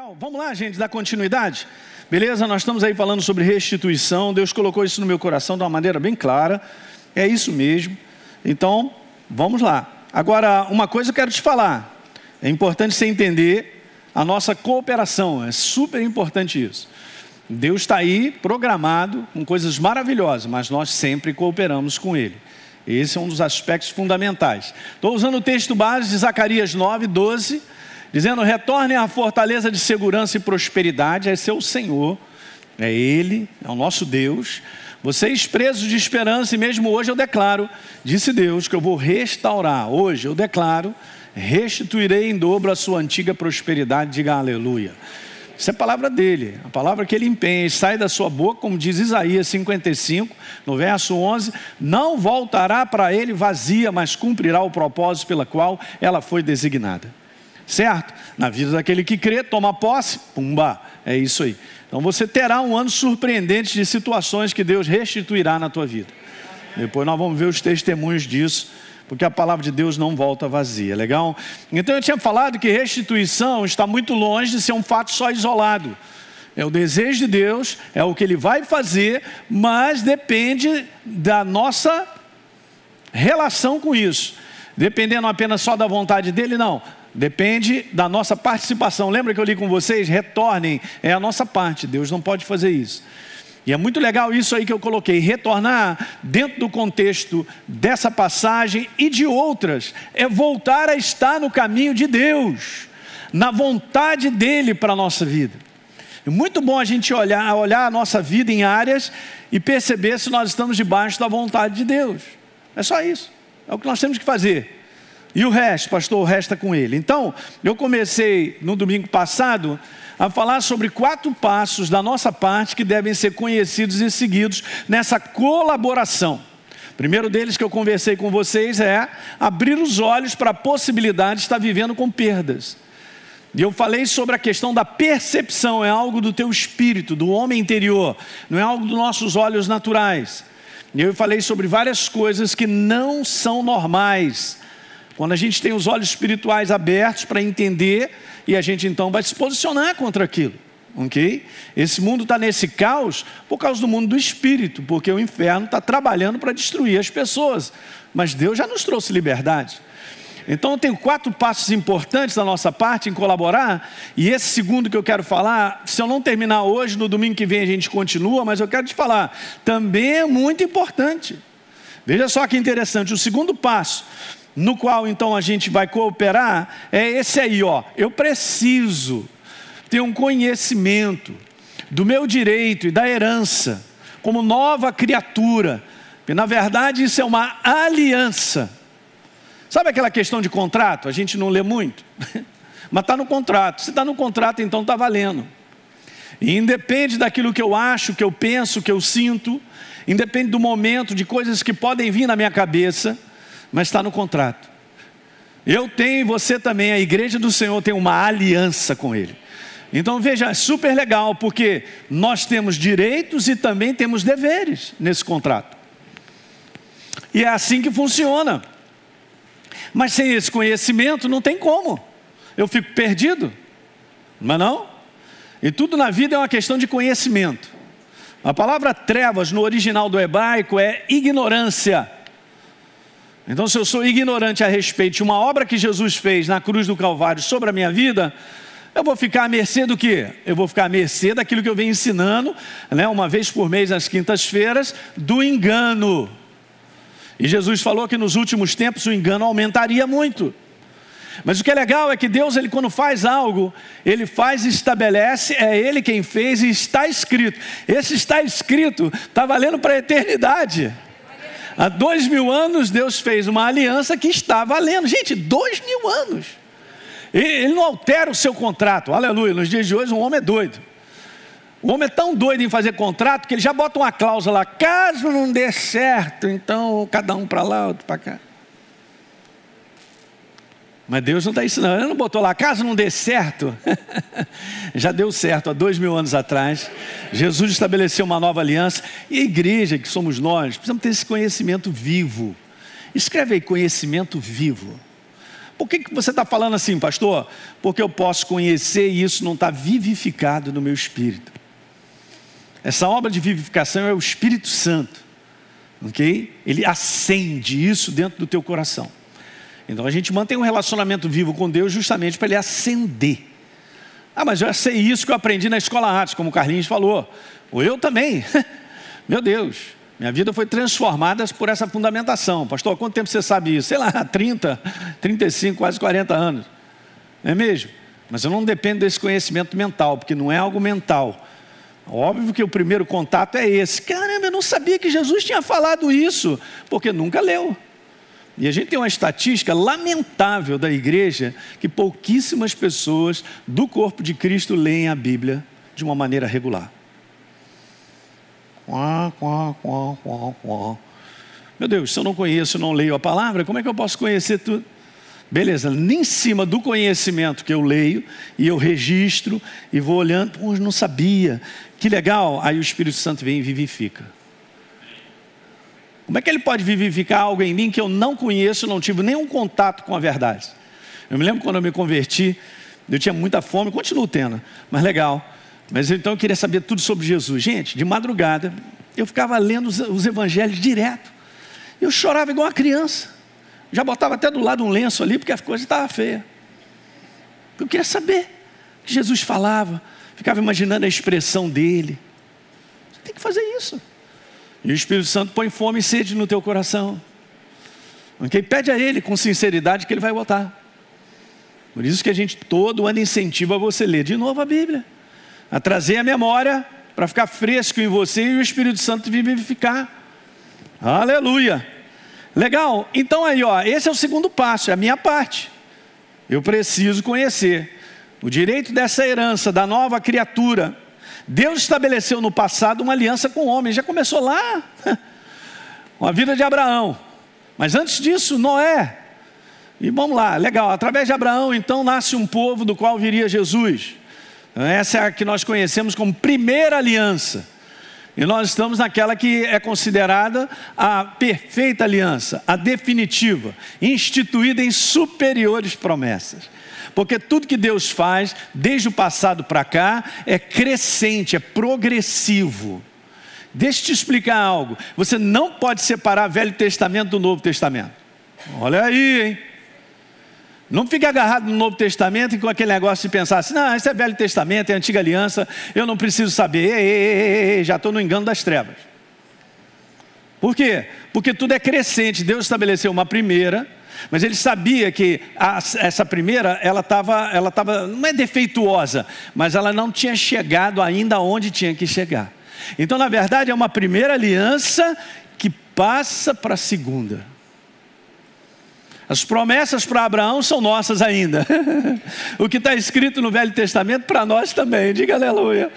Legal, vamos lá, gente, dar continuidade. Beleza? Nós estamos aí falando sobre restituição. Deus colocou isso no meu coração de uma maneira bem clara. É isso mesmo. Então, vamos lá. Agora, uma coisa eu quero te falar. É importante você entender a nossa cooperação. É super importante isso. Deus está aí programado com coisas maravilhosas, mas nós sempre cooperamos com Ele. Esse é um dos aspectos fundamentais. Estou usando o texto base de Zacarias 9, 12 dizendo: retornem à fortaleza de segurança e prosperidade, esse é o Senhor, é Ele, é o nosso Deus. Vocês presos de esperança, e mesmo hoje eu declaro, disse Deus, que eu vou restaurar. Hoje eu declaro, restituirei em dobro a sua antiga prosperidade. Diga aleluia. Isso é a palavra dele, a palavra que ele empenha, sai da sua boca, como diz Isaías 55, no verso 11: não voltará para ele vazia, mas cumprirá o propósito pela qual ela foi designada certo? Na vida daquele que crê, toma posse, pumba, é isso aí. Então você terá um ano surpreendente de situações que Deus restituirá na tua vida. Depois nós vamos ver os testemunhos disso, porque a palavra de Deus não volta vazia, legal? Então eu tinha falado que restituição está muito longe de ser um fato só isolado. É o desejo de Deus, é o que Ele vai fazer, mas depende da nossa relação com isso. Dependendo apenas só da vontade dele, não. Depende da nossa participação. Lembra que eu li com vocês? Retornem, é a nossa parte. Deus não pode fazer isso. E é muito legal isso aí que eu coloquei. Retornar dentro do contexto dessa passagem e de outras é voltar a estar no caminho de Deus, na vontade dele para a nossa vida. É muito bom a gente olhar, olhar a nossa vida em áreas e perceber se nós estamos debaixo da vontade de Deus. É só isso. É o que nós temos que fazer. E o resto, pastor, resta com ele. Então, eu comecei no domingo passado a falar sobre quatro passos da nossa parte que devem ser conhecidos e seguidos nessa colaboração. Primeiro deles que eu conversei com vocês é abrir os olhos para a possibilidade de estar vivendo com perdas. E eu falei sobre a questão da percepção, é algo do teu espírito, do homem interior, não é algo dos nossos olhos naturais. E eu falei sobre várias coisas que não são normais quando a gente tem os olhos espirituais abertos para entender, e a gente então vai se posicionar contra aquilo. Ok? Esse mundo está nesse caos por causa do mundo do espírito, porque o inferno está trabalhando para destruir as pessoas. Mas Deus já nos trouxe liberdade. Então eu tenho quatro passos importantes da nossa parte em colaborar, e esse segundo que eu quero falar, se eu não terminar hoje, no domingo que vem a gente continua, mas eu quero te falar, também é muito importante. Veja só que interessante, o segundo passo no qual então a gente vai cooperar, é esse aí, ó. Eu preciso ter um conhecimento do meu direito e da herança como nova criatura. E na verdade isso é uma aliança. Sabe aquela questão de contrato? A gente não lê muito, mas está no contrato. Se está no contrato, então está valendo. E independe daquilo que eu acho, que eu penso, que eu sinto, independe do momento, de coisas que podem vir na minha cabeça, mas está no contrato. Eu tenho e você também, a igreja do Senhor tem uma aliança com Ele. Então veja, é super legal, porque nós temos direitos e também temos deveres nesse contrato. E é assim que funciona. Mas sem esse conhecimento não tem como. Eu fico perdido. Mas não? E tudo na vida é uma questão de conhecimento. A palavra trevas no original do hebraico é ignorância. Então, se eu sou ignorante a respeito de uma obra que Jesus fez na cruz do Calvário sobre a minha vida, eu vou ficar à mercê do quê? Eu vou ficar à mercê daquilo que eu venho ensinando, né, uma vez por mês nas quintas-feiras, do engano. E Jesus falou que nos últimos tempos o engano aumentaria muito. Mas o que é legal é que Deus, ele quando faz algo, ele faz e estabelece, é ele quem fez e está escrito. Esse está escrito, está valendo para a eternidade. Há dois mil anos Deus fez uma aliança que está valendo. Gente, dois mil anos. Ele não altera o seu contrato. Aleluia. Nos dias de hoje, um homem é doido. O homem é tão doido em fazer contrato que ele já bota uma cláusula lá. Caso não dê certo, então cada um para lá, outro para cá. Mas Deus não está ensinando, ele não botou lá, caso não dê certo, já deu certo há dois mil anos atrás. Jesus estabeleceu uma nova aliança e a igreja que somos nós, precisamos ter esse conhecimento vivo. Escreve aí, conhecimento vivo. Por que, que você está falando assim, pastor? Porque eu posso conhecer e isso não está vivificado no meu espírito. Essa obra de vivificação é o Espírito Santo, ok? Ele acende isso dentro do teu coração. Então a gente mantém um relacionamento vivo com Deus justamente para ele acender. Ah, mas eu sei isso que eu aprendi na escola artes, como o Carlinhos falou. Ou eu também. Meu Deus, minha vida foi transformada por essa fundamentação. Pastor, quanto tempo você sabe isso? Sei lá, 30, 35, quase 40 anos. Não é mesmo? Mas eu não dependo desse conhecimento mental, porque não é algo mental. Óbvio que o primeiro contato é esse. Caramba, eu não sabia que Jesus tinha falado isso, porque nunca leu. E a gente tem uma estatística lamentável da igreja que pouquíssimas pessoas do corpo de Cristo leem a Bíblia de uma maneira regular. Meu Deus, se eu não conheço, não leio a palavra, como é que eu posso conhecer tudo? Beleza, em cima do conhecimento que eu leio e eu registro e vou olhando, pô, não sabia, que legal, aí o Espírito Santo vem e vivifica. Como é que ele pode vivificar algo em mim que eu não conheço, não tive nenhum contato com a verdade? Eu me lembro quando eu me converti, eu tinha muita fome, continuo tendo, mas legal. Mas então eu queria saber tudo sobre Jesus. Gente, de madrugada, eu ficava lendo os, os evangelhos direto. Eu chorava igual uma criança. Já botava até do lado um lenço ali, porque a coisa estava feia. Eu queria saber o que Jesus falava. Ficava imaginando a expressão dele. Você tem que fazer isso. E o Espírito Santo põe fome e sede no teu coração. Ok? Pede a Ele com sinceridade que Ele vai botar. Por isso que a gente todo ano incentiva você a ler de novo a Bíblia. A trazer a memória para ficar fresco em você e o Espírito Santo vivificar. Aleluia. Legal. Então aí, ó, esse é o segundo passo, é a minha parte. Eu preciso conhecer o direito dessa herança da nova criatura Deus estabeleceu no passado uma aliança com o homem, já começou lá, com a vida de Abraão. Mas antes disso, Noé. E vamos lá, legal, através de Abraão então nasce um povo do qual viria Jesus. Essa é a que nós conhecemos como primeira aliança. E nós estamos naquela que é considerada a perfeita aliança, a definitiva, instituída em superiores promessas. Porque tudo que Deus faz, desde o passado para cá, é crescente, é progressivo. Deixa eu te explicar algo. Você não pode separar Velho Testamento do Novo Testamento. Olha aí, hein? Não fique agarrado no Novo Testamento e com aquele negócio de pensar assim, não, isso é Velho Testamento, é Antiga Aliança, eu não preciso saber, ei, ei, ei, já estou no engano das trevas. Por quê? Porque tudo é crescente. Deus estabeleceu uma primeira, mas ele sabia que a, essa primeira, ela estava, ela tava, não é defeituosa, mas ela não tinha chegado ainda onde tinha que chegar. Então, na verdade, é uma primeira aliança que passa para a segunda. As promessas para Abraão são nossas ainda. o que está escrito no Velho Testamento para nós também, diga aleluia.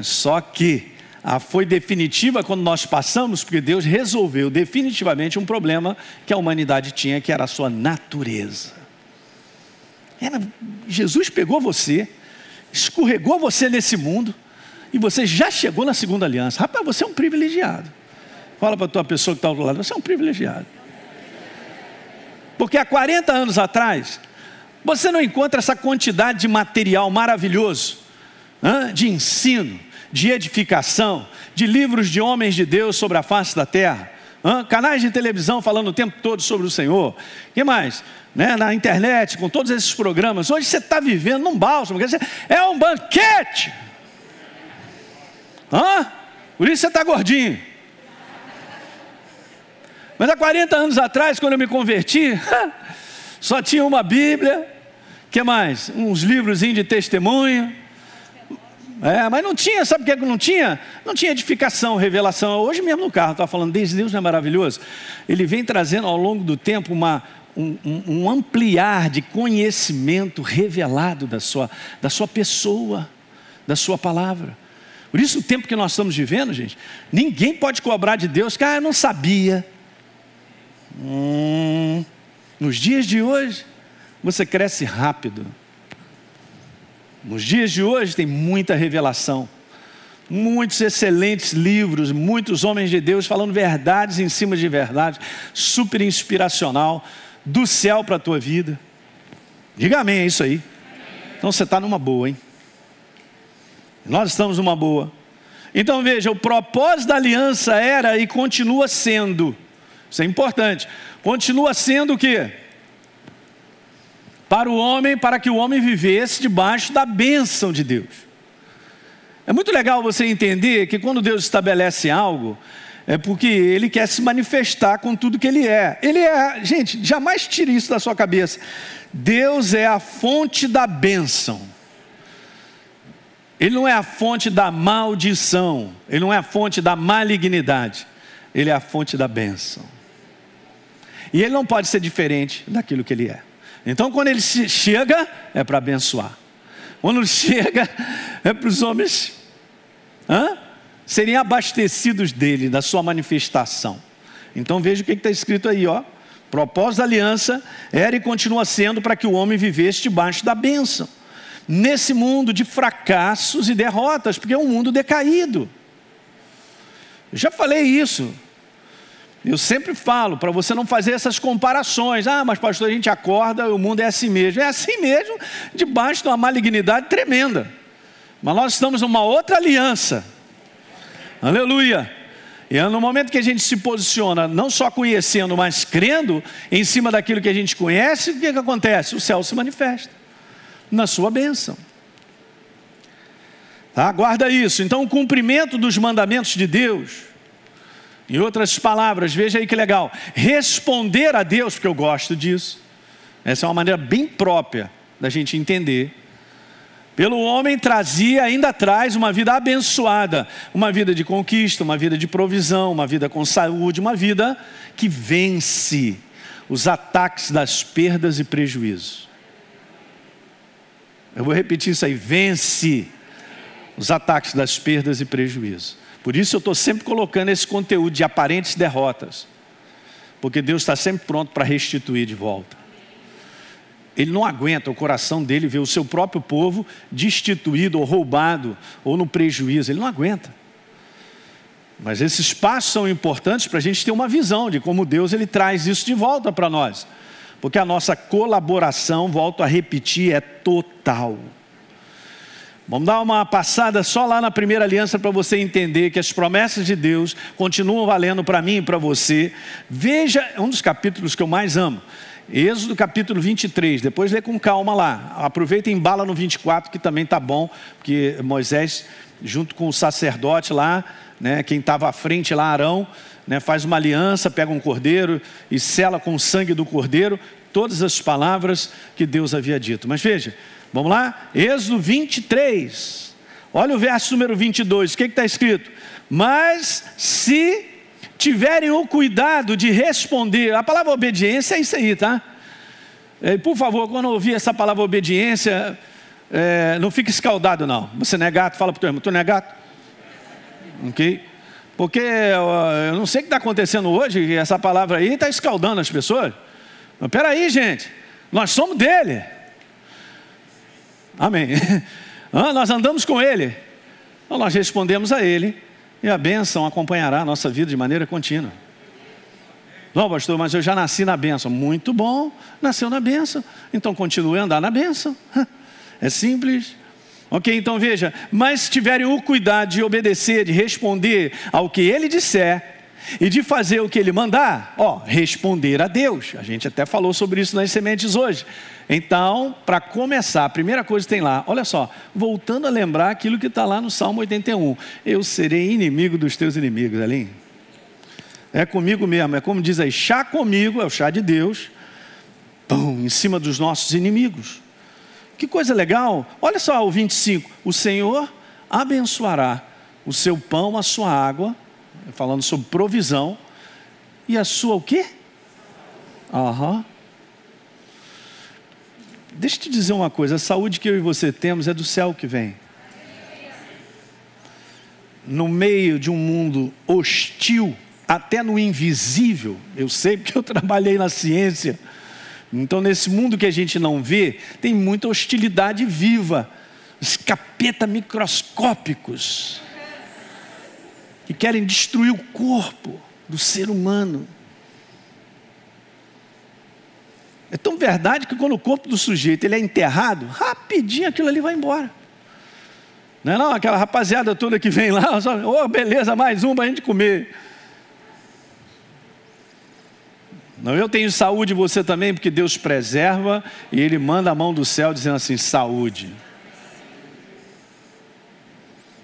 Só que ah, foi definitiva quando nós passamos, porque Deus resolveu definitivamente um problema que a humanidade tinha, que era a sua natureza. Era, Jesus pegou você, escorregou você nesse mundo, e você já chegou na segunda aliança. Rapaz, você é um privilegiado. Fala para a tua pessoa que está ao lado, você é um privilegiado. Porque há 40 anos atrás, você não encontra essa quantidade de material maravilhoso, de ensino, de edificação, de livros de homens de Deus sobre a face da terra, Hã? canais de televisão falando o tempo todo sobre o Senhor, que mais? Né? Na internet, com todos esses programas. Hoje você está vivendo num bálsamo, quer dizer, é um banquete. Hã? Por isso você está gordinho. Mas há 40 anos atrás, quando eu me converti, só tinha uma Bíblia, que mais? Uns livros de testemunho é, mas não tinha, sabe o que não tinha? Não tinha edificação, revelação. Hoje mesmo no carro, estava falando, desde Deus não é maravilhoso? Ele vem trazendo ao longo do tempo uma, um, um, ampliar de conhecimento revelado da sua, da sua pessoa, da sua palavra. Por isso, o tempo que nós estamos vivendo, gente, ninguém pode cobrar de Deus que, ah, eu não sabia. Hum, nos dias de hoje, você cresce rápido. Nos dias de hoje tem muita revelação, muitos excelentes livros, muitos homens de Deus falando verdades em cima de verdades, super inspiracional, do céu para a tua vida. Diga amém, é isso aí. Então você está numa boa, hein? Nós estamos numa boa. Então veja, o propósito da aliança era e continua sendo, isso é importante, continua sendo o quê? Para o homem, para que o homem vivesse debaixo da bênção de Deus. É muito legal você entender que quando Deus estabelece algo, é porque Ele quer se manifestar com tudo que Ele é. Ele é, gente, jamais tire isso da sua cabeça. Deus é a fonte da bênção. Ele não é a fonte da maldição, ele não é a fonte da malignidade, ele é a fonte da bênção. E ele não pode ser diferente daquilo que ele é. Então, quando ele chega, é para abençoar. Quando chega, é para os homens hã? serem abastecidos dele, da sua manifestação. Então, veja o que está escrito aí, ó. Propósito da aliança era e continua sendo para que o homem vivesse debaixo da bênção nesse mundo de fracassos e derrotas, porque é um mundo decaído. Eu já falei isso. Eu sempre falo para você não fazer essas comparações. Ah, mas pastor, a gente acorda, o mundo é assim mesmo. É assim mesmo, debaixo de uma malignidade tremenda. Mas nós estamos numa outra aliança. Aleluia. E é no momento que a gente se posiciona, não só conhecendo, mas crendo em cima daquilo que a gente conhece, o que, que acontece? O céu se manifesta na sua bênção. Tá? Guarda isso. Então, o cumprimento dos mandamentos de Deus, em outras palavras, veja aí que legal, responder a Deus, porque eu gosto disso, essa é uma maneira bem própria da gente entender. Pelo homem trazia, ainda traz uma vida abençoada, uma vida de conquista, uma vida de provisão, uma vida com saúde, uma vida que vence os ataques das perdas e prejuízos. Eu vou repetir isso aí: vence os ataques das perdas e prejuízos. Por isso eu estou sempre colocando esse conteúdo de aparentes derrotas, porque Deus está sempre pronto para restituir de volta. Ele não aguenta o coração dele ver o seu próprio povo destituído ou roubado ou no prejuízo. Ele não aguenta. Mas esses passos são importantes para a gente ter uma visão de como Deus ele traz isso de volta para nós porque a nossa colaboração, volto a repetir, é total. Vamos dar uma passada só lá na primeira aliança para você entender que as promessas de Deus continuam valendo para mim e para você. Veja, é um dos capítulos que eu mais amo. Êxodo capítulo 23, depois lê com calma lá. Aproveita e embala no 24, que também está bom, porque Moisés, junto com o sacerdote lá, né, quem estava à frente lá, Arão, né, faz uma aliança, pega um cordeiro e sela com o sangue do cordeiro todas as palavras que Deus havia dito. Mas veja, vamos lá? Êxodo 23. Olha o verso número 22, o que está escrito? Mas se tiverem o cuidado de responder, a palavra obediência é isso aí, tá? E, por favor, quando ouvir essa palavra obediência, é, não fique escaldado, não. Você não é gato, fala para o teu irmão, tu não é gato? Ok? Porque eu não sei o que está acontecendo hoje, essa palavra aí está escaldando as pessoas. Mas peraí, gente, nós somos dele. Amém. Ah, nós andamos com ele. Então nós respondemos a ele e a bênção acompanhará a nossa vida de maneira contínua. Não, pastor, mas eu já nasci na bênção. Muito bom, nasceu na bênção. Então continue a andar na bênção. É simples. Ok, então veja, mas se tiverem o cuidado de obedecer, de responder ao que ele disser, e de fazer o que ele mandar, ó, responder a Deus. A gente até falou sobre isso nas sementes hoje. Então, para começar, a primeira coisa que tem lá, olha só, voltando a lembrar aquilo que está lá no Salmo 81. Eu serei inimigo dos teus inimigos, ali. É comigo mesmo, é como diz aí, chá comigo, é o chá de Deus, pum, em cima dos nossos inimigos. Que coisa legal. Olha só o 25. O Senhor abençoará o seu pão, a sua água, falando sobre provisão, e a sua o quê? Aham. Deixa eu te dizer uma coisa: a saúde que eu e você temos é do céu que vem. No meio de um mundo hostil, até no invisível, eu sei porque eu trabalhei na ciência então, nesse mundo que a gente não vê, tem muita hostilidade viva, os capeta microscópicos, que querem destruir o corpo do ser humano. É tão verdade que quando o corpo do sujeito ele é enterrado, rapidinho aquilo ali vai embora. Não é não? Aquela rapaziada toda que vem lá, só, oh, beleza, mais um para a gente comer. Não, eu tenho saúde você também, porque Deus preserva e Ele manda a mão do céu dizendo assim: saúde.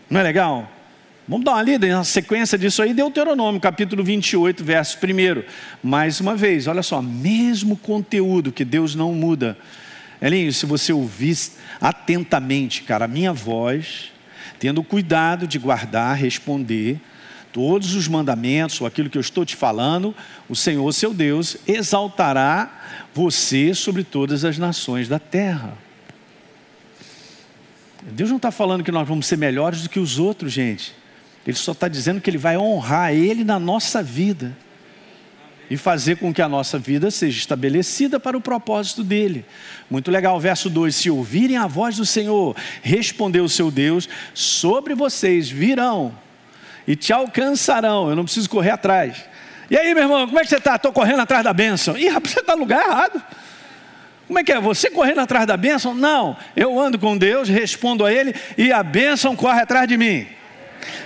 Não é legal? Vamos dar uma lida na sequência disso aí, Deuteronômio, capítulo 28, verso 1. Mais uma vez, olha só, mesmo conteúdo que Deus não muda. Elinho, se você ouvir atentamente, cara, a minha voz, tendo cuidado de guardar, responder todos os mandamentos, ou aquilo que eu estou te falando, o Senhor, seu Deus, exaltará você sobre todas as nações da terra. Deus não está falando que nós vamos ser melhores do que os outros, gente. Ele só está dizendo que Ele vai honrar Ele na nossa vida e fazer com que a nossa vida seja estabelecida para o propósito dele. Muito legal, verso 2: Se ouvirem a voz do Senhor, respondeu o seu Deus, sobre vocês virão e te alcançarão. Eu não preciso correr atrás. E aí, meu irmão, como é que você está? Estou correndo atrás da bênção. Ih, rapaz, você está no lugar errado. Como é que é? Você correndo atrás da bênção? Não, eu ando com Deus, respondo a Ele e a bênção corre atrás de mim.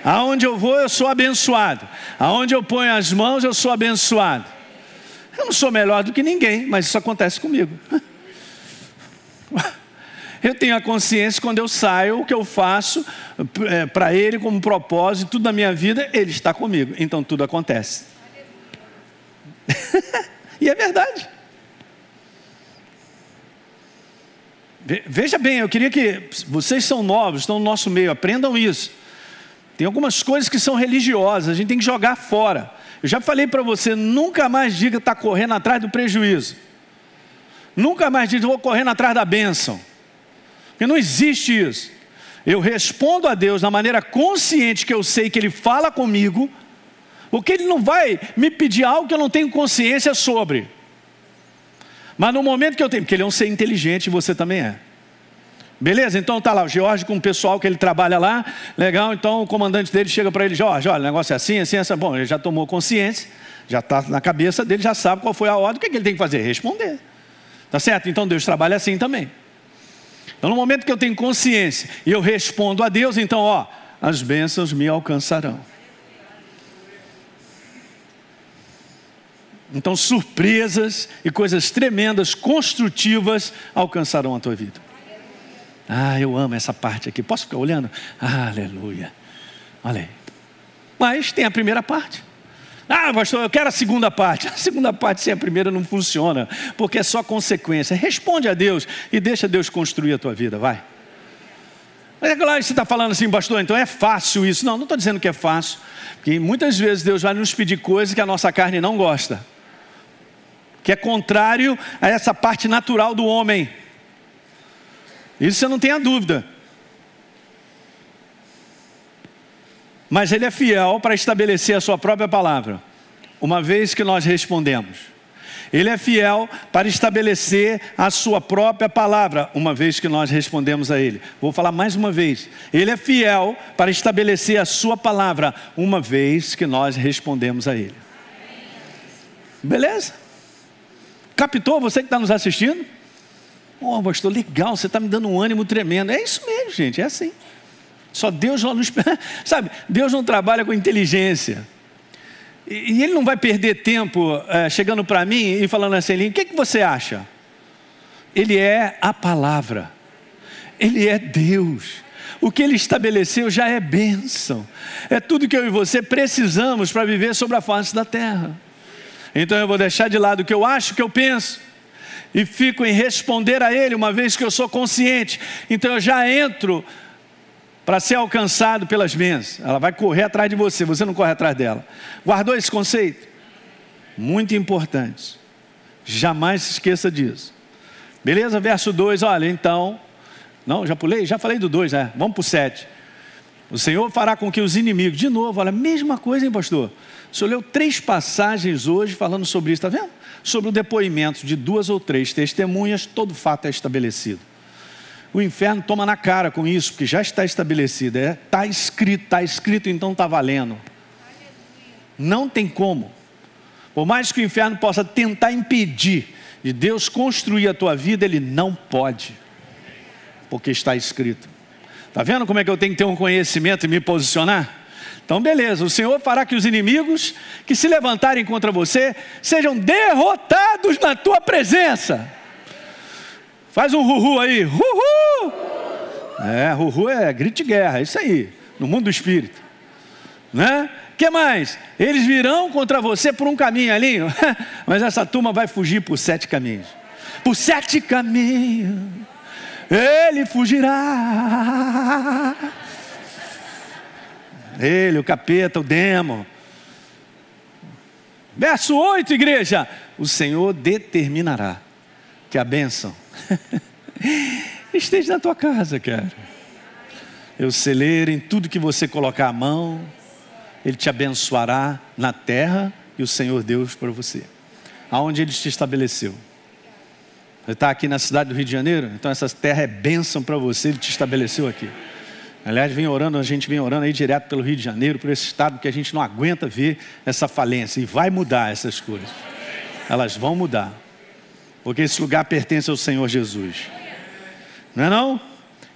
Aonde eu vou, eu sou abençoado. Aonde eu ponho as mãos, eu sou abençoado. Eu não sou melhor do que ninguém, mas isso acontece comigo. Eu tenho a consciência quando eu saio, o que eu faço é, para Ele como propósito, tudo na minha vida, Ele está comigo. Então tudo acontece. e é verdade. Veja bem, eu queria que vocês são novos, estão no nosso meio, aprendam isso. Tem algumas coisas que são religiosas, a gente tem que jogar fora. Eu já falei para você, nunca mais diga está correndo atrás do prejuízo. Nunca mais diga vou correndo atrás da bênção. Porque não existe isso. Eu respondo a Deus da maneira consciente que eu sei que Ele fala comigo, porque Ele não vai me pedir algo que eu não tenho consciência sobre. Mas no momento que eu tenho, porque ele é um ser inteligente e você também é. Beleza? Então tá lá o George com o pessoal que ele trabalha lá, legal. Então o comandante dele chega para ele: Jorge, olha, o negócio é assim, assim, assim. Bom, ele já tomou consciência, já está na cabeça dele, já sabe qual foi a ordem, o que, é que ele tem que fazer? Responder. Tá certo? Então Deus trabalha assim também. Então no momento que eu tenho consciência e eu respondo a Deus, então, ó, as bênçãos me alcançarão. Então, surpresas e coisas tremendas, construtivas, alcançarão a tua vida. Ah, eu amo essa parte aqui. Posso ficar olhando? Ah, aleluia. Olha aí. Mas tem a primeira parte. Ah, pastor, eu quero a segunda parte. A segunda parte, sem a primeira, não funciona, porque é só consequência. Responde a Deus e deixa Deus construir a tua vida, vai. Mas é claro que você está falando assim, pastor, então é fácil isso. Não, não estou dizendo que é fácil, porque muitas vezes Deus vai nos pedir coisas que a nossa carne não gosta que é contrário a essa parte natural do homem. Isso você não tenha dúvida. Mas ele é fiel para estabelecer a sua própria palavra, uma vez que nós respondemos. Ele é fiel para estabelecer a sua própria palavra, uma vez que nós respondemos a ele. Vou falar mais uma vez. Ele é fiel para estabelecer a sua palavra, uma vez que nós respondemos a ele. Beleza? Captou você que está nos assistindo? Oh, pastor, legal, você está me dando um ânimo tremendo. É isso mesmo, gente, é assim. Só Deus não nos. Sabe, Deus não trabalha com inteligência. E, e Ele não vai perder tempo é, chegando para mim e falando assim: o que, que você acha? Ele é a palavra, Ele é Deus. O que Ele estabeleceu já é bênção. É tudo que eu e você precisamos para viver sobre a face da terra. Então eu vou deixar de lado o que eu acho, o que eu penso, e fico em responder a Ele, uma vez que eu sou consciente. Então eu já entro para ser alcançado pelas bênçãos. Ela vai correr atrás de você, você não corre atrás dela. Guardou esse conceito? Muito importante. Jamais se esqueça disso. Beleza? Verso 2, olha, então. Não, já pulei? Já falei do 2, né? Vamos para o 7. O Senhor fará com que os inimigos, de novo, olha, mesma coisa, hein, pastor? O senhor leu três passagens hoje falando sobre isso, está vendo? Sobre o depoimento de duas ou três testemunhas, todo fato é estabelecido. O inferno toma na cara com isso, porque já está estabelecido. Está é, tá escrito, está escrito, então está valendo. Não tem como. Por mais que o inferno possa tentar impedir de Deus construir a tua vida, ele não pode, porque está escrito. Está vendo como é que eu tenho que ter um conhecimento e me posicionar? Então, beleza, o Senhor fará que os inimigos que se levantarem contra você sejam derrotados na tua presença. Faz um ruhu aí, ruhu! É, ruhu é grito de guerra, é isso aí, no mundo do espírito, né? que mais? Eles virão contra você por um caminho ali, mas essa turma vai fugir por sete caminhos. Por sete caminhos, ele fugirá. Ele, o capeta, o demo. Verso 8, igreja: O Senhor determinará que a bênção esteja na tua casa, cara. Eu celeiro em tudo que você colocar a mão, Ele te abençoará na terra e o Senhor Deus para você, aonde Ele te estabeleceu. Está aqui na cidade do Rio de Janeiro, então essa terra é bênção para você, Ele te estabeleceu aqui. Aliás, vem orando, a gente vem orando aí direto pelo Rio de Janeiro, por esse estado que a gente não aguenta ver essa falência. E vai mudar essas coisas. Elas vão mudar. Porque esse lugar pertence ao Senhor Jesus. Não é não?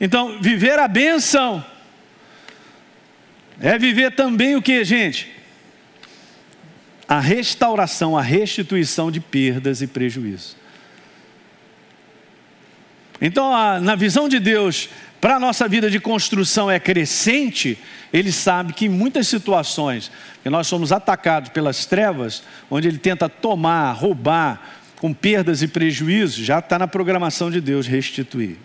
Então, viver a benção é viver também o que, gente? A restauração, a restituição de perdas e prejuízos. Então, na visão de Deus, para a nossa vida de construção é crescente, ele sabe que em muitas situações que nós somos atacados pelas trevas, onde ele tenta tomar, roubar, com perdas e prejuízos, já está na programação de Deus restituir.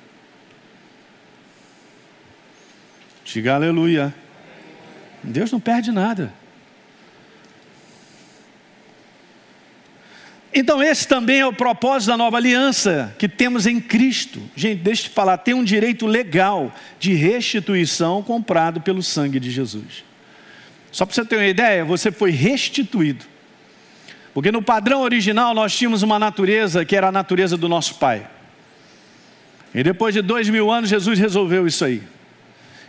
Diga aleluia. Deus não perde nada. Então, esse também é o propósito da nova aliança que temos em Cristo. Gente, deixa eu te falar, tem um direito legal de restituição comprado pelo sangue de Jesus. Só para você ter uma ideia, você foi restituído. Porque no padrão original nós tínhamos uma natureza que era a natureza do nosso Pai. E depois de dois mil anos, Jesus resolveu isso aí.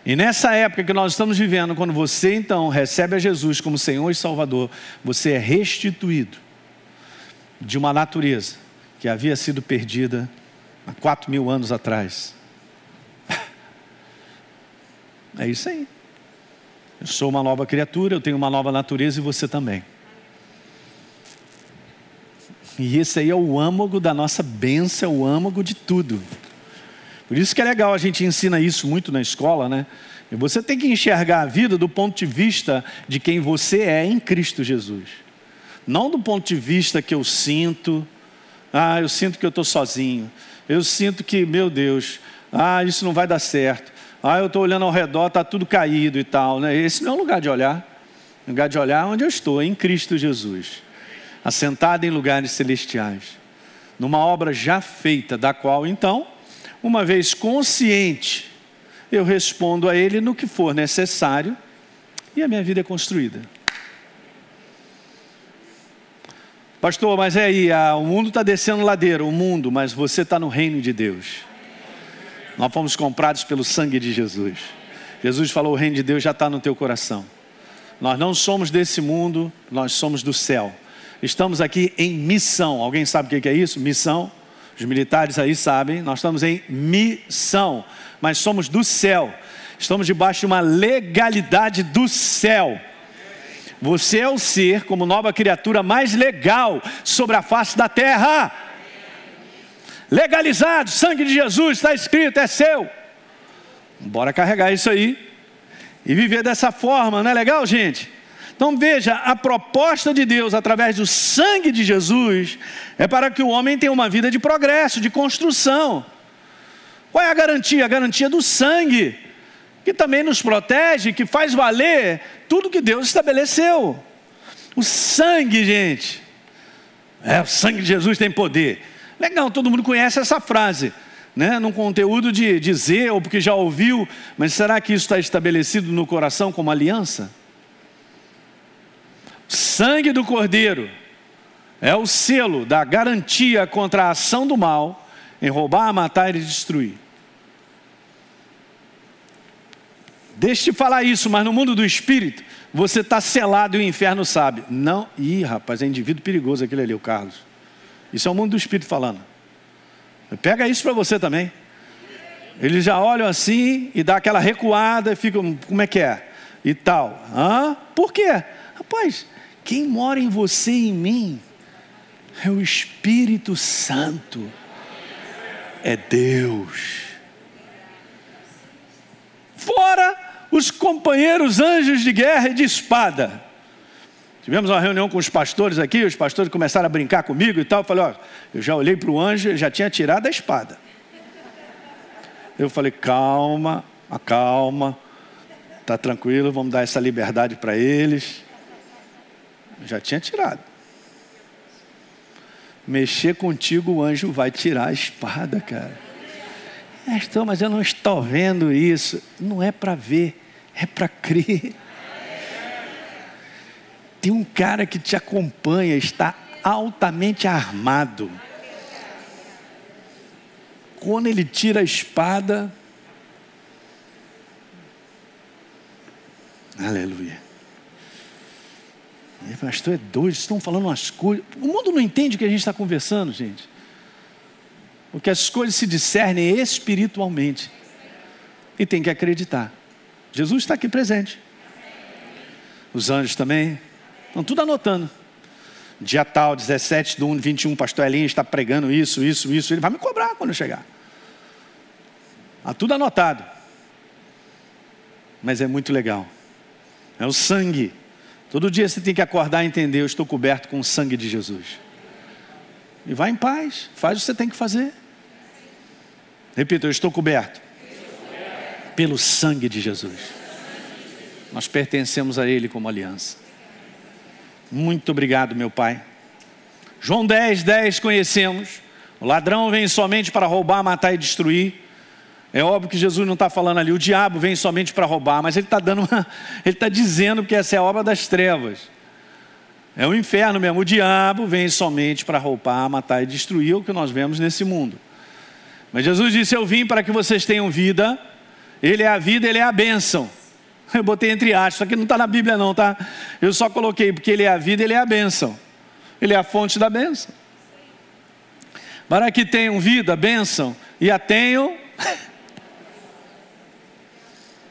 E nessa época que nós estamos vivendo, quando você então recebe a Jesus como Senhor e Salvador, você é restituído de uma natureza que havia sido perdida há quatro mil anos atrás. É isso aí. Eu sou uma nova criatura, eu tenho uma nova natureza e você também. E esse aí é o âmago da nossa bênção, é o âmago de tudo. Por isso que é legal, a gente ensina isso muito na escola, né? E você tem que enxergar a vida do ponto de vista de quem você é em Cristo Jesus. Não do ponto de vista que eu sinto, ah, eu sinto que eu estou sozinho, eu sinto que, meu Deus, ah, isso não vai dar certo, ah, eu estou olhando ao redor, está tudo caído e tal. Né? Esse não é o lugar de olhar. O lugar de olhar é onde eu estou, em Cristo Jesus, assentado em lugares celestiais, numa obra já feita, da qual então, uma vez consciente, eu respondo a Ele no que for necessário e a minha vida é construída. Pastor, mas é aí, o mundo está descendo ladeira, o mundo, mas você está no reino de Deus. Nós fomos comprados pelo sangue de Jesus. Jesus falou: o reino de Deus já está no teu coração. Nós não somos desse mundo, nós somos do céu. Estamos aqui em missão. Alguém sabe o que é isso? Missão. Os militares aí sabem. Nós estamos em missão, mas somos do céu. Estamos debaixo de uma legalidade do céu. Você é o ser, como nova criatura, mais legal sobre a face da terra. Legalizado, sangue de Jesus, está escrito, é seu. Bora carregar isso aí e viver dessa forma, não é legal, gente? Então veja, a proposta de Deus através do sangue de Jesus é para que o homem tenha uma vida de progresso, de construção. Qual é a garantia? A garantia do sangue que também nos protege, que faz valer tudo que Deus estabeleceu. O sangue, gente. É, o sangue de Jesus tem poder. Legal, todo mundo conhece essa frase, né? Num conteúdo de dizer ou porque já ouviu, mas será que isso está estabelecido no coração como aliança? Sangue do Cordeiro é o selo da garantia contra a ação do mal em roubar, matar e destruir. Deixa eu te falar isso, mas no mundo do espírito, você está selado e o inferno sabe. Não, ih, rapaz, é indivíduo perigoso aquele ali, o Carlos. Isso é o mundo do Espírito falando. Pega isso para você também. Eles já olham assim e dá aquela recuada e ficam, como é que é? E tal. Hã? Por quê? Rapaz, quem mora em você e em mim é o Espírito Santo. É Deus. Fora os companheiros anjos de guerra e de espada. Tivemos uma reunião com os pastores aqui, os pastores começaram a brincar comigo e tal. Eu falei, ó, eu já olhei para o anjo, já tinha tirado a espada. Eu falei, calma, acalma, tá tranquilo, vamos dar essa liberdade para eles. Eu já tinha tirado. Mexer contigo, o anjo vai tirar a espada, cara. Estou, mas eu não estou vendo isso. Não é para ver, é para crer. Tem um cara que te acompanha, está altamente armado. Quando ele tira a espada, aleluia. E, pastor, é doido, estão falando umas coisas. O mundo não entende o que a gente está conversando, gente. Porque as coisas se discernem espiritualmente. E tem que acreditar. Jesus está aqui presente. Os anjos também. Estão tudo anotando. Dia tal, 17 de 1, 21, pastor Elinho está pregando isso, isso, isso. Ele vai me cobrar quando eu chegar. Está tudo anotado. Mas é muito legal. É o sangue. Todo dia você tem que acordar e entender: eu estou coberto com o sangue de Jesus. E vai em paz, faz o que você tem que fazer. Repita: eu estou coberto pelo sangue de Jesus. Nós pertencemos a Ele como aliança. Muito obrigado, meu Pai. João 10, 10 conhecemos. O ladrão vem somente para roubar, matar e destruir. É óbvio que Jesus não está falando ali, o diabo vem somente para roubar, mas ele está dando uma, ele está dizendo que essa é a obra das trevas. É o inferno mesmo. O diabo vem somente para roubar, matar e destruir o que nós vemos nesse mundo. Mas Jesus disse: Eu vim para que vocês tenham vida. Ele é a vida, ele é a bênção. Eu botei entre aspas, isso aqui não está na Bíblia, não, tá? Eu só coloquei, porque ele é a vida, ele é a bênção. Ele é a fonte da bênção. Para que tenham vida, bênção, e a tenham.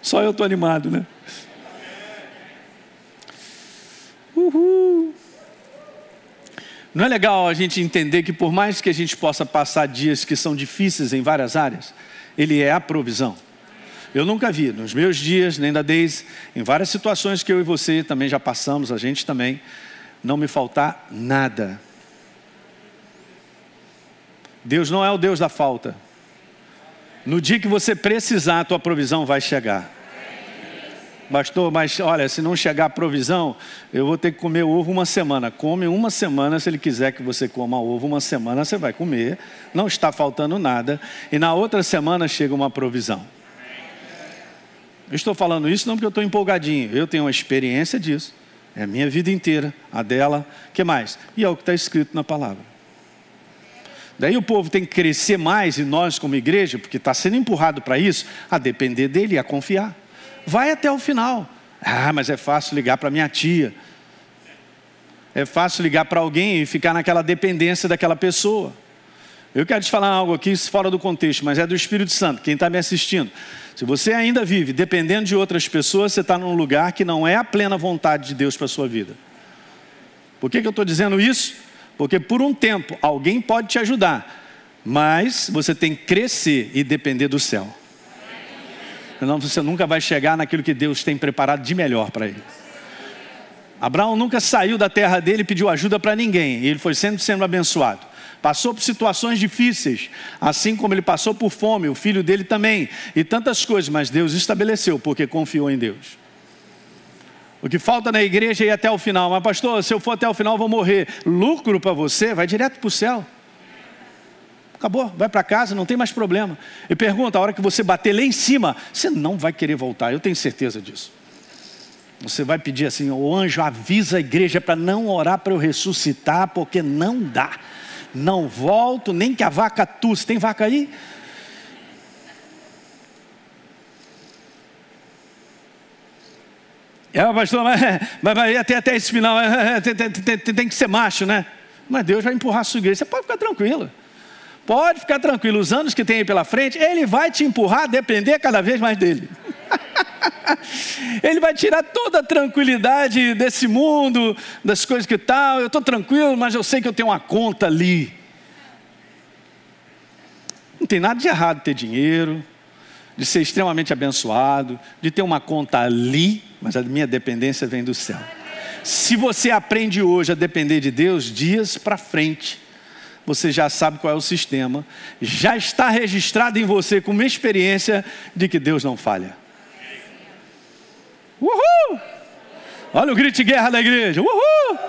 Só eu estou animado, né? Uhul. Não é legal a gente entender que, por mais que a gente possa passar dias que são difíceis em várias áreas, Ele é a provisão. Eu nunca vi, nos meus dias, nem da Deise, em várias situações que eu e você também já passamos, a gente também, não me faltar nada. Deus não é o Deus da falta. No dia que você precisar, a tua provisão vai chegar. Pastor, mas olha, se não chegar a provisão, eu vou ter que comer ovo uma semana. Come uma semana, se ele quiser que você coma ovo uma semana, você vai comer. Não está faltando nada. E na outra semana chega uma provisão. Eu estou falando isso não porque eu estou empolgadinho. Eu tenho uma experiência disso. É a minha vida inteira, a dela. que mais? E é o que está escrito na palavra. Daí o povo tem que crescer mais, e nós, como igreja, porque está sendo empurrado para isso, a depender dele e a confiar. Vai até o final. Ah, mas é fácil ligar para minha tia. É fácil ligar para alguém e ficar naquela dependência daquela pessoa. Eu quero te falar algo aqui fora do contexto, mas é do Espírito Santo, quem está me assistindo. Se você ainda vive dependendo de outras pessoas, você está num lugar que não é a plena vontade de Deus para a sua vida. Por que, que eu estou dizendo isso? Porque por um tempo alguém pode te ajudar, mas você tem que crescer e depender do céu. Senão você nunca vai chegar naquilo que Deus tem preparado de melhor para ele. Abraão nunca saiu da terra dele e pediu ajuda para ninguém, e ele foi sempre sendo abençoado. Passou por situações difíceis, assim como ele passou por fome, o filho dele também, e tantas coisas, mas Deus estabeleceu porque confiou em Deus. O que falta na igreja é ir até o final, mas pastor, se eu for até o final, vou morrer. Lucro para você, vai direto para o céu. Acabou, vai para casa, não tem mais problema. E pergunta, a hora que você bater lá em cima, você não vai querer voltar, eu tenho certeza disso. Você vai pedir assim: o anjo avisa a igreja para não orar para eu ressuscitar, porque não dá. Não volto, nem que a vaca tusse. Tem vaca aí? É, pastor, mas, mas, mas até, até esse final tem, tem, tem, tem que ser macho, né? Mas Deus vai empurrar a sua igreja. Você pode ficar tranquilo. Pode ficar tranquilo. Os anos que tem aí pela frente, Ele vai te empurrar a depender cada vez mais dele. Ele vai tirar toda a tranquilidade desse mundo, das coisas que tal. Eu estou tranquilo, mas eu sei que eu tenho uma conta ali. Não tem nada de errado ter dinheiro, de ser extremamente abençoado, de ter uma conta ali, mas a minha dependência vem do céu. Se você aprende hoje a depender de Deus, dias para frente, você já sabe qual é o sistema, já está registrado em você com uma experiência de que Deus não falha. Uhul! Olha o grito de guerra da igreja. Uhul!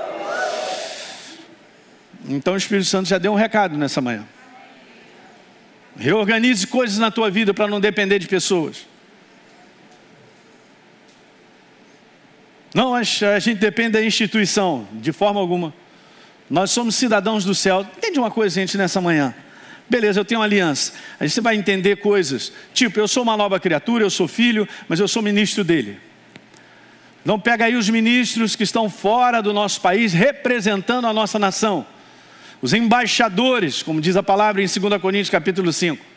Então o Espírito Santo já deu um recado nessa manhã. Reorganize coisas na tua vida para não depender de pessoas. Não, a gente depende da instituição, de forma alguma. Nós somos cidadãos do céu. Entende uma coisa, gente, nessa manhã? Beleza, eu tenho uma aliança. Aí você vai entender coisas. Tipo, eu sou uma nova criatura, eu sou filho, mas eu sou ministro dele. Então pega aí os ministros que estão fora do nosso país, representando a nossa nação. Os embaixadores, como diz a palavra em 2 Coríntios capítulo 5.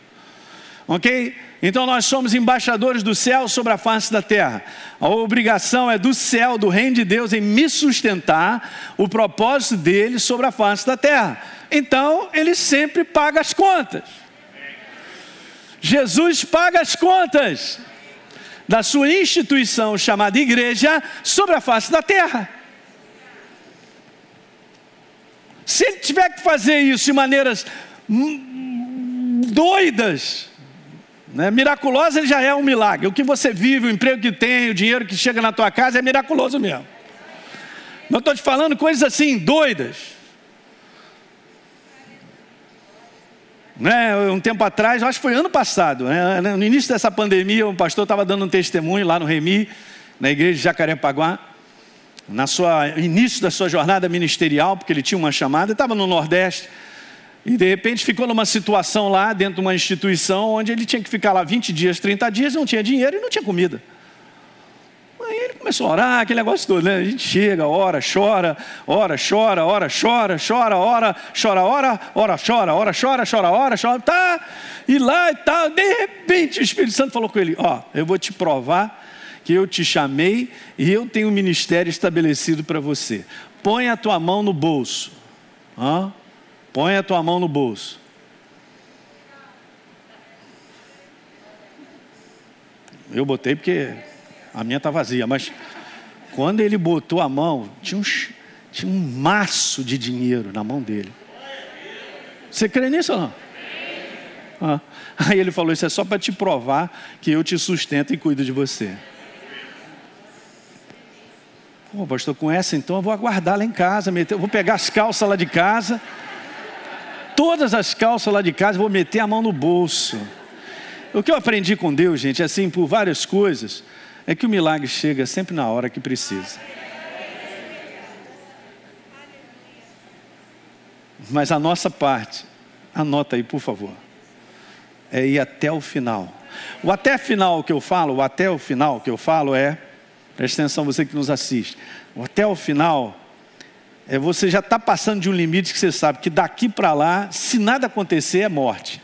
Ok? Então nós somos embaixadores do céu sobre a face da terra. A obrigação é do céu, do reino de Deus, em me sustentar o propósito dele sobre a face da terra. Então ele sempre paga as contas. Jesus paga as contas da sua instituição chamada igreja sobre a face da terra. Se ele tiver que fazer isso de maneiras doidas, né, miraculosa, já é um milagre. O que você vive, o emprego que tem, o dinheiro que chega na tua casa é miraculoso mesmo. Não estou te falando coisas assim, doidas. Né, um tempo atrás, acho que foi ano passado, né, no início dessa pandemia, um pastor estava dando um testemunho lá no Remi, na igreja de Jacarepaguá, na sua início da sua jornada ministerial, porque ele tinha uma chamada, estava no Nordeste, e de repente ficou numa situação lá, dentro de uma instituição, onde ele tinha que ficar lá 20 dias, 30 dias, não tinha dinheiro e não tinha comida. Aí ele começou a orar, aquele negócio todo, né? A gente chega, ora, chora, ora, chora, ora, chora, chora, ora, chora, ora, ora, chora, ora, chora, chora, ora, chora, tá, e lá e tal. De repente o Espírito Santo falou com ele: Ó, eu vou te provar que eu te chamei e eu tenho um ministério estabelecido para você. Põe a tua mão no bolso. Hã? Põe a tua mão no bolso. Eu botei porque a minha está vazia, mas quando ele botou a mão, tinha um, tinha um maço de dinheiro na mão dele. Você crê nisso ou não? Ah. Aí ele falou: Isso é só para te provar que eu te sustento e cuido de você. Pô, pastor, com essa então eu vou aguardar lá em casa, vou pegar as calças lá de casa, todas as calças lá de casa, vou meter a mão no bolso. O que eu aprendi com Deus, gente, assim, por várias coisas, é que o milagre chega sempre na hora que precisa. Mas a nossa parte, anota aí, por favor, é ir até o final. O até final que eu falo, o até o final que eu falo é, presta atenção você que nos assiste, o até o final é você já está passando de um limite que você sabe que daqui para lá, se nada acontecer, é morte.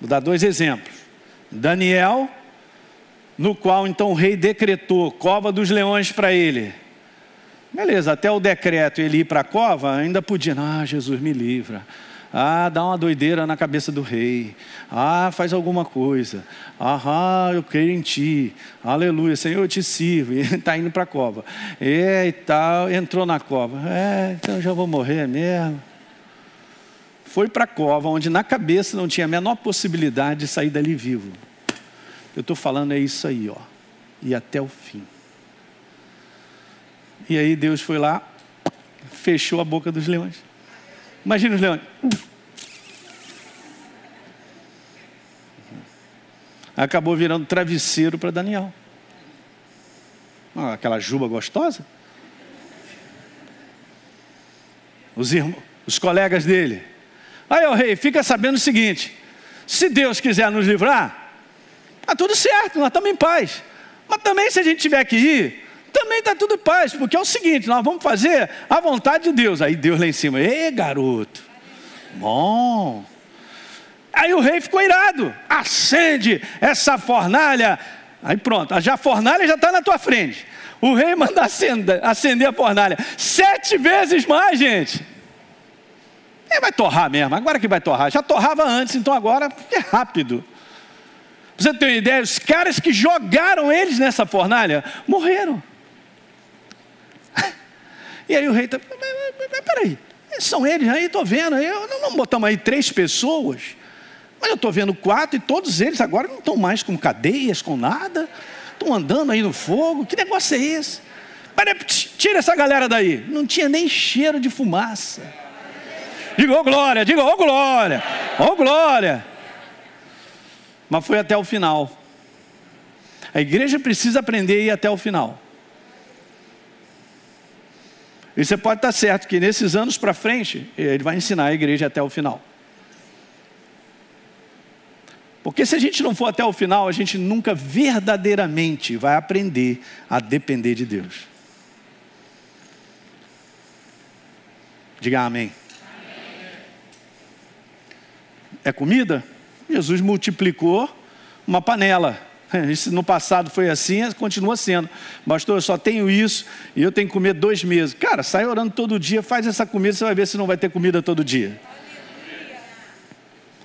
Vou dar dois exemplos. Daniel, no qual então o rei decretou cova dos leões para ele. Beleza, até o decreto ele ir para a cova, ainda podia, ah, Jesus me livra. Ah, dá uma doideira na cabeça do rei. Ah, faz alguma coisa. Ah, eu creio em ti. Aleluia, Senhor, eu te sirvo. Está indo para a cova. É, e tal, entrou na cova. É, então já vou morrer mesmo foi para a cova, onde na cabeça não tinha a menor possibilidade de sair dali vivo. Eu estou falando é isso aí, ó. E até o fim. E aí Deus foi lá, fechou a boca dos leões. Imagina os leões. Acabou virando travesseiro para Daniel. Ah, aquela juba gostosa. Os, irmãos, os colegas dele Aí o rei fica sabendo o seguinte: se Deus quiser nos livrar, está tudo certo, nós estamos em paz. Mas também se a gente tiver que ir, também está tudo paz, porque é o seguinte: nós vamos fazer a vontade de Deus. Aí Deus lá em cima, ei garoto, bom. Aí o rei ficou irado, acende essa fornalha. Aí pronto, já a fornalha já está na tua frente. O rei manda acender, acender a fornalha sete vezes mais, gente. E vai torrar mesmo, agora que vai torrar. Já torrava antes, então agora é rápido. Você tem uma ideia? Os caras que jogaram eles nessa fornalha morreram. E aí o rei está. Peraí, são eles aí, estou vendo. Eu, não botamos aí três pessoas. Mas eu estou vendo quatro e todos eles agora não estão mais com cadeias, com nada. Estão andando aí no fogo. Que negócio é esse? Peraí, tira essa galera daí. Não tinha nem cheiro de fumaça. Diga, ô oh, glória, diga, ô oh, glória, ô oh, glória. Mas foi até o final. A igreja precisa aprender a ir até o final. E você pode estar certo que nesses anos para frente, ele vai ensinar a igreja até o final. Porque se a gente não for até o final, a gente nunca verdadeiramente vai aprender a depender de Deus. Diga amém. amém. É comida? Jesus multiplicou uma panela. Isso no passado foi assim, continua sendo. Pastor, eu só tenho isso e eu tenho que comer dois meses. Cara, sai orando todo dia, faz essa comida, você vai ver se não vai ter comida todo dia.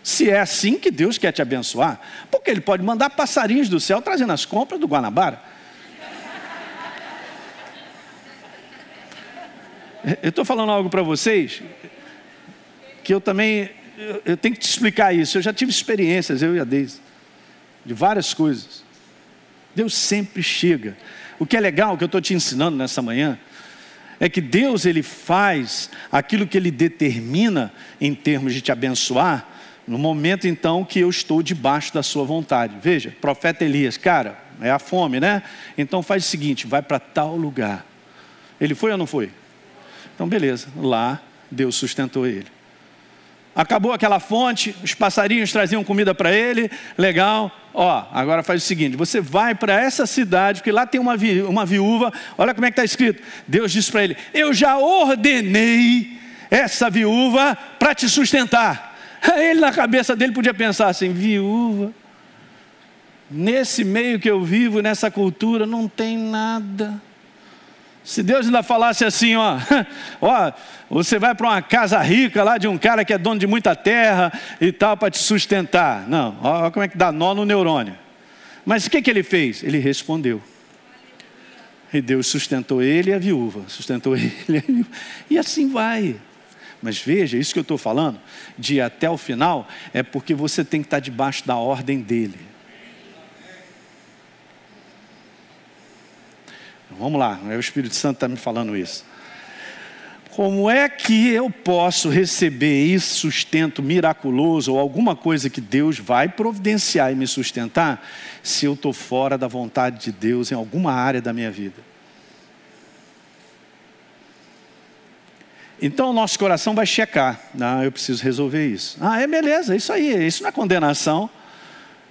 Se é assim que Deus quer te abençoar, porque Ele pode mandar passarinhos do céu trazendo as compras do Guanabara. Eu estou falando algo para vocês que eu também eu tenho que te explicar isso. Eu já tive experiências, eu e a Deise, de várias coisas. Deus sempre chega. O que é legal, que eu estou te ensinando nessa manhã, é que Deus ele faz aquilo que ele determina em termos de te abençoar, no momento então que eu estou debaixo da sua vontade. Veja, profeta Elias, cara, é a fome, né? Então faz o seguinte, vai para tal lugar. Ele foi ou não foi? Então beleza, lá Deus sustentou ele. Acabou aquela fonte, os passarinhos traziam comida para ele, legal. Ó, agora faz o seguinte: você vai para essa cidade, porque lá tem uma, vi, uma viúva, olha como é que está escrito. Deus disse para ele: Eu já ordenei essa viúva para te sustentar. Ele na cabeça dele podia pensar assim: viúva, nesse meio que eu vivo, nessa cultura, não tem nada. Se Deus ainda falasse assim, ó, ó, você vai para uma casa rica lá de um cara que é dono de muita terra e tal para te sustentar. Não, ó, como é que dá nó no neurônio. Mas o que, que ele fez? Ele respondeu. E Deus sustentou ele e a viúva, sustentou ele e. E assim vai. Mas veja, isso que eu estou falando, de ir até o final, é porque você tem que estar debaixo da ordem dele. Vamos lá, o Espírito Santo está me falando isso. Como é que eu posso receber esse sustento miraculoso ou alguma coisa que Deus vai providenciar e me sustentar se eu estou fora da vontade de Deus em alguma área da minha vida? Então o nosso coração vai checar. Ah, eu preciso resolver isso. Ah, é beleza, é isso aí. Isso não é condenação.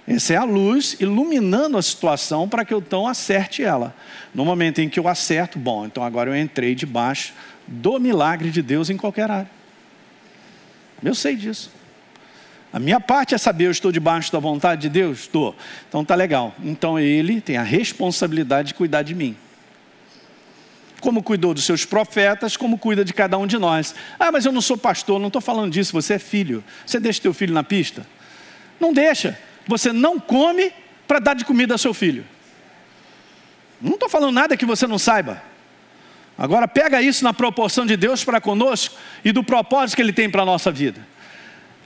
Essa é a luz iluminando a situação para que eu então acerte ela. No momento em que eu acerto, bom, então agora eu entrei debaixo do milagre de Deus em qualquer área. Eu sei disso. A minha parte é saber, eu estou debaixo da vontade de Deus? Estou. Então tá legal. Então ele tem a responsabilidade de cuidar de mim como cuidou dos seus profetas, como cuida de cada um de nós. Ah, mas eu não sou pastor, não estou falando disso, você é filho. Você deixa teu filho na pista? Não deixa. Você não come para dar de comida ao seu filho. Não estou falando nada que você não saiba. Agora pega isso na proporção de Deus para conosco e do propósito que Ele tem para a nossa vida.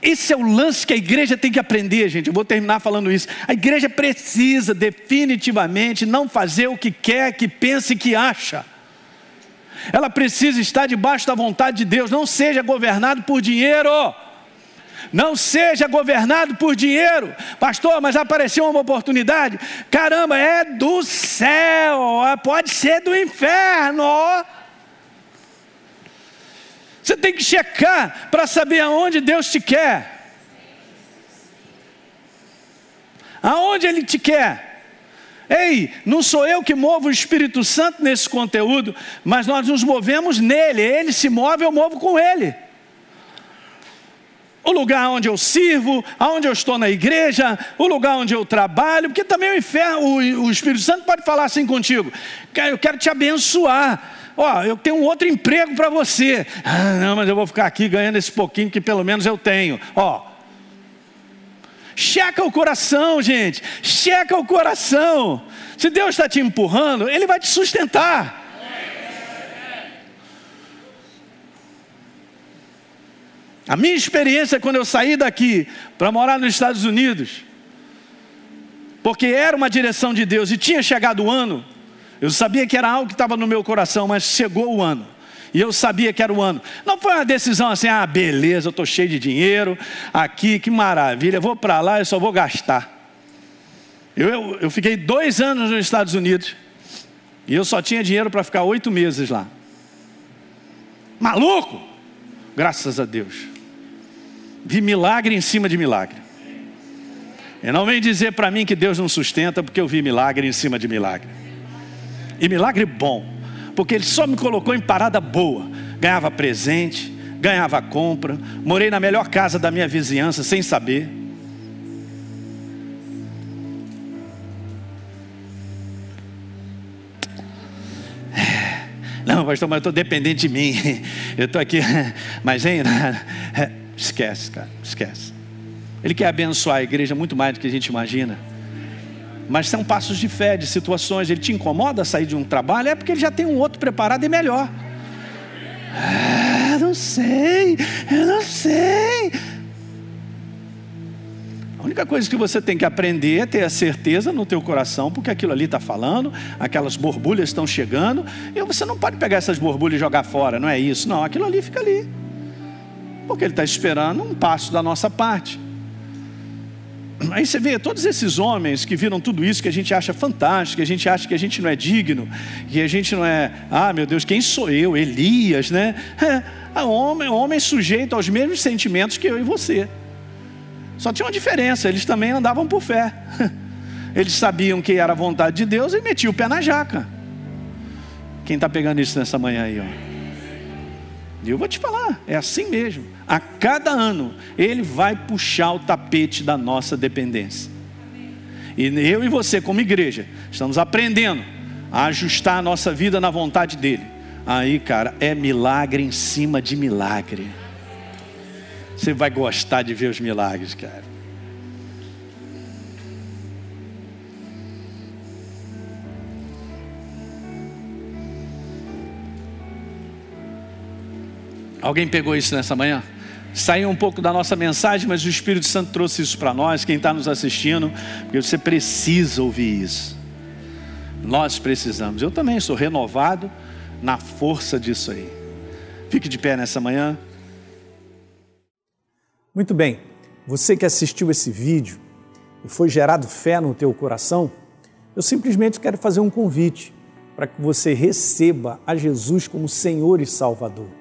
Esse é o lance que a igreja tem que aprender, gente. Eu vou terminar falando isso. A igreja precisa definitivamente não fazer o que quer, que pensa e que acha ela precisa estar debaixo da vontade de Deus. Não seja governado por dinheiro. Não seja governado por dinheiro, pastor. Mas apareceu uma oportunidade. Caramba, é do céu, pode ser do inferno. Você tem que checar para saber aonde Deus te quer. Aonde Ele te quer. Ei, não sou eu que movo o Espírito Santo nesse conteúdo, mas nós nos movemos nele. Ele se move, eu movo com ele. O lugar onde eu sirvo, aonde eu estou na igreja, o lugar onde eu trabalho, porque também o inferno, o, o Espírito Santo pode falar assim contigo: eu quero te abençoar. Ó, eu tenho um outro emprego para você. Ah, não, mas eu vou ficar aqui ganhando esse pouquinho que pelo menos eu tenho. Ó, checa o coração, gente. Checa o coração. Se Deus está te empurrando, Ele vai te sustentar. A minha experiência quando eu saí daqui para morar nos Estados Unidos, porque era uma direção de Deus e tinha chegado o ano, eu sabia que era algo que estava no meu coração, mas chegou o ano. E eu sabia que era o ano. Não foi uma decisão assim, ah, beleza, eu estou cheio de dinheiro, aqui, que maravilha, vou para lá, eu só vou gastar. Eu, eu, eu fiquei dois anos nos Estados Unidos e eu só tinha dinheiro para ficar oito meses lá. Maluco! Graças a Deus. Vi milagre em cima de milagre. E não vem dizer para mim que Deus não sustenta, porque eu vi milagre em cima de milagre. E milagre bom, porque Ele só me colocou em parada boa. Ganhava presente, ganhava compra, morei na melhor casa da minha vizinhança sem saber. Não, pastor, mas eu estou dependente de mim. Eu estou aqui, mas ainda. Esquece, cara, esquece. Ele quer abençoar a igreja muito mais do que a gente imagina mas são passos de fé, de situações. Ele te incomoda sair de um trabalho, é porque ele já tem um outro preparado e melhor. Ah, não sei, eu não sei. A única coisa que você tem que aprender é ter a certeza no teu coração, porque aquilo ali está falando, aquelas borbulhas estão chegando, e você não pode pegar essas borbulhas e jogar fora, não é isso, não, aquilo ali fica ali, porque ele está esperando um passo da nossa parte. Aí você vê todos esses homens que viram tudo isso, que a gente acha fantástico, que a gente acha que a gente não é digno, que a gente não é, ah meu Deus, quem sou eu? Elias, né? É, homem, homem sujeito aos mesmos sentimentos que eu e você. Só tinha uma diferença, eles também andavam por fé. Eles sabiam que era a vontade de Deus e metiam o pé na jaca. Quem está pegando isso nessa manhã aí, ó? E eu vou te falar, é assim mesmo. A cada ano, Ele vai puxar o tapete da nossa dependência. E eu e você, como igreja, estamos aprendendo a ajustar a nossa vida na vontade dEle. Aí, cara, é milagre em cima de milagre. Você vai gostar de ver os milagres, cara. Alguém pegou isso nessa manhã? Saiu um pouco da nossa mensagem, mas o Espírito Santo trouxe isso para nós, quem está nos assistindo, porque você precisa ouvir isso. Nós precisamos. Eu também sou renovado na força disso aí. Fique de pé nessa manhã. Muito bem. Você que assistiu esse vídeo e foi gerado fé no teu coração, eu simplesmente quero fazer um convite para que você receba a Jesus como Senhor e Salvador.